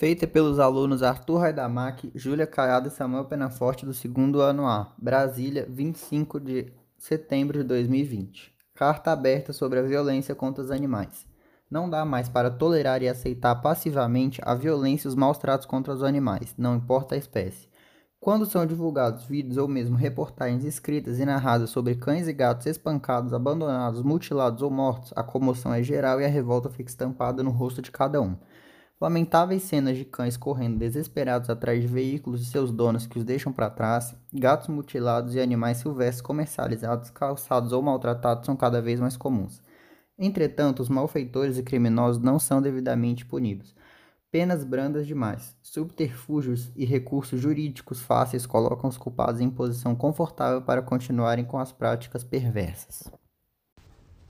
Feita pelos alunos Arthur Raidamac, Júlia Caiado e Samuel Penaforte do segundo ano A, Brasília, 25 de setembro de 2020. Carta aberta sobre a violência contra os animais. Não dá mais para tolerar e aceitar passivamente a violência e os maus tratos contra os animais, não importa a espécie. Quando são divulgados vídeos ou mesmo reportagens escritas e narradas sobre cães e gatos espancados, abandonados, mutilados ou mortos, a comoção é geral e a revolta fica estampada no rosto de cada um. Lamentáveis cenas de cães correndo desesperados atrás de veículos de seus donos que os deixam para trás, gatos mutilados e animais silvestres comercializados, calçados ou maltratados são cada vez mais comuns. Entretanto, os malfeitores e criminosos não são devidamente punidos. Penas brandas demais, subterfúgios e recursos jurídicos fáceis colocam os culpados em posição confortável para continuarem com as práticas perversas.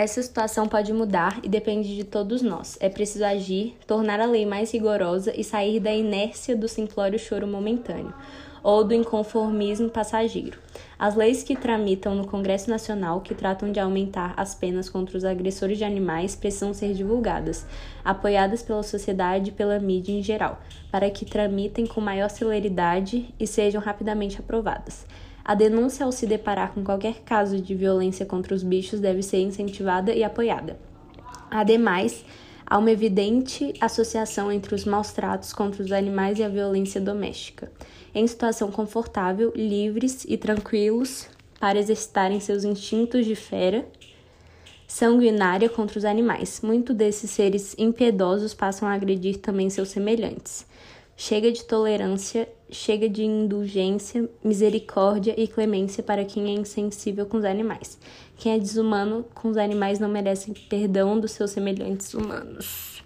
Essa situação pode mudar e depende de todos nós. É preciso agir, tornar a lei mais rigorosa e sair da inércia do simplório choro momentâneo ou do inconformismo passageiro. As leis que tramitam no Congresso Nacional, que tratam de aumentar as penas contra os agressores de animais, precisam ser divulgadas, apoiadas pela sociedade e pela mídia em geral, para que tramitem com maior celeridade e sejam rapidamente aprovadas. A denúncia ao se deparar com qualquer caso de violência contra os bichos deve ser incentivada e apoiada. Ademais, há uma evidente associação entre os maus tratos contra os animais e a violência doméstica. Em situação confortável, livres e tranquilos para exercitarem seus instintos de fera, sanguinária contra os animais. Muitos desses seres impiedosos passam a agredir também seus semelhantes. Chega de tolerância, chega de indulgência, misericórdia e clemência para quem é insensível com os animais. Quem é desumano com os animais não merece perdão dos seus semelhantes humanos.